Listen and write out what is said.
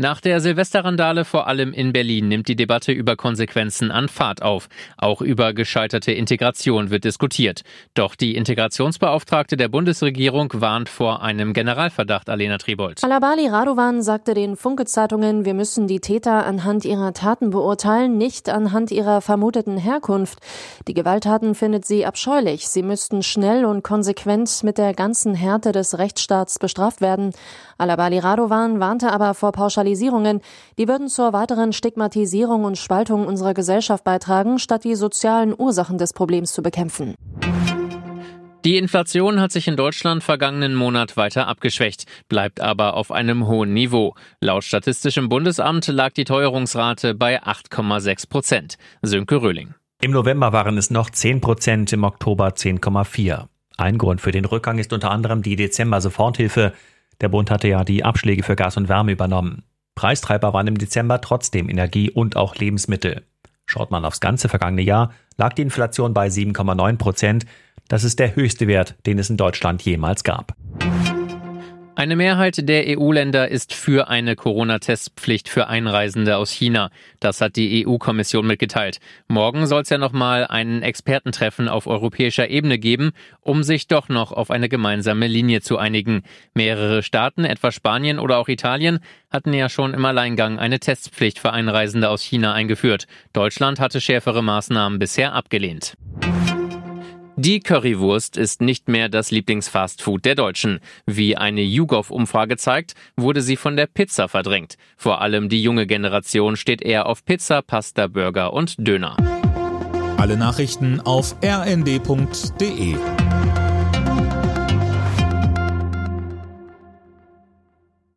Nach der Silvesterrandale vor allem in Berlin nimmt die Debatte über Konsequenzen an Fahrt auf. Auch über gescheiterte Integration wird diskutiert. Doch die Integrationsbeauftragte der Bundesregierung warnt vor einem Generalverdacht, Alena Tribold. Alabali Radovan sagte den Funke-Zeitungen, wir müssen die Täter anhand ihrer Taten beurteilen, nicht anhand ihrer vermuteten Herkunft. Die Gewalttaten findet sie abscheulich. Sie müssten schnell und konsequent mit der ganzen Härte des Rechtsstaats bestraft werden. Alabali Radovan warnte aber vor Pauschalisierung Pauschalisierungen, die würden zur weiteren Stigmatisierung und Spaltung unserer Gesellschaft beitragen, statt die sozialen Ursachen des Problems zu bekämpfen. Die Inflation hat sich in Deutschland vergangenen Monat weiter abgeschwächt, bleibt aber auf einem hohen Niveau. Laut Statistischem Bundesamt lag die Teuerungsrate bei 8,6 Prozent. Sönke Röhling. Im November waren es noch 10 Prozent, im Oktober 10,4. Ein Grund für den Rückgang ist unter anderem die Dezember-Soforthilfe. Der Bund hatte ja die Abschläge für Gas und Wärme übernommen. Preistreiber waren im Dezember trotzdem Energie und auch Lebensmittel. Schaut man aufs ganze vergangene Jahr, lag die Inflation bei 7,9 Prozent. Das ist der höchste Wert, den es in Deutschland jemals gab. Eine Mehrheit der EU-Länder ist für eine Corona-Testpflicht für Einreisende aus China. Das hat die EU-Kommission mitgeteilt. Morgen soll es ja nochmal einen Expertentreffen auf europäischer Ebene geben, um sich doch noch auf eine gemeinsame Linie zu einigen. Mehrere Staaten, etwa Spanien oder auch Italien, hatten ja schon im Alleingang eine Testpflicht für Einreisende aus China eingeführt. Deutschland hatte schärfere Maßnahmen bisher abgelehnt. Die Currywurst ist nicht mehr das Lieblingsfastfood der Deutschen. Wie eine YouGov-Umfrage zeigt, wurde sie von der Pizza verdrängt. Vor allem die junge Generation steht eher auf Pizza, Pasta, Burger und Döner. Alle Nachrichten auf rnd.de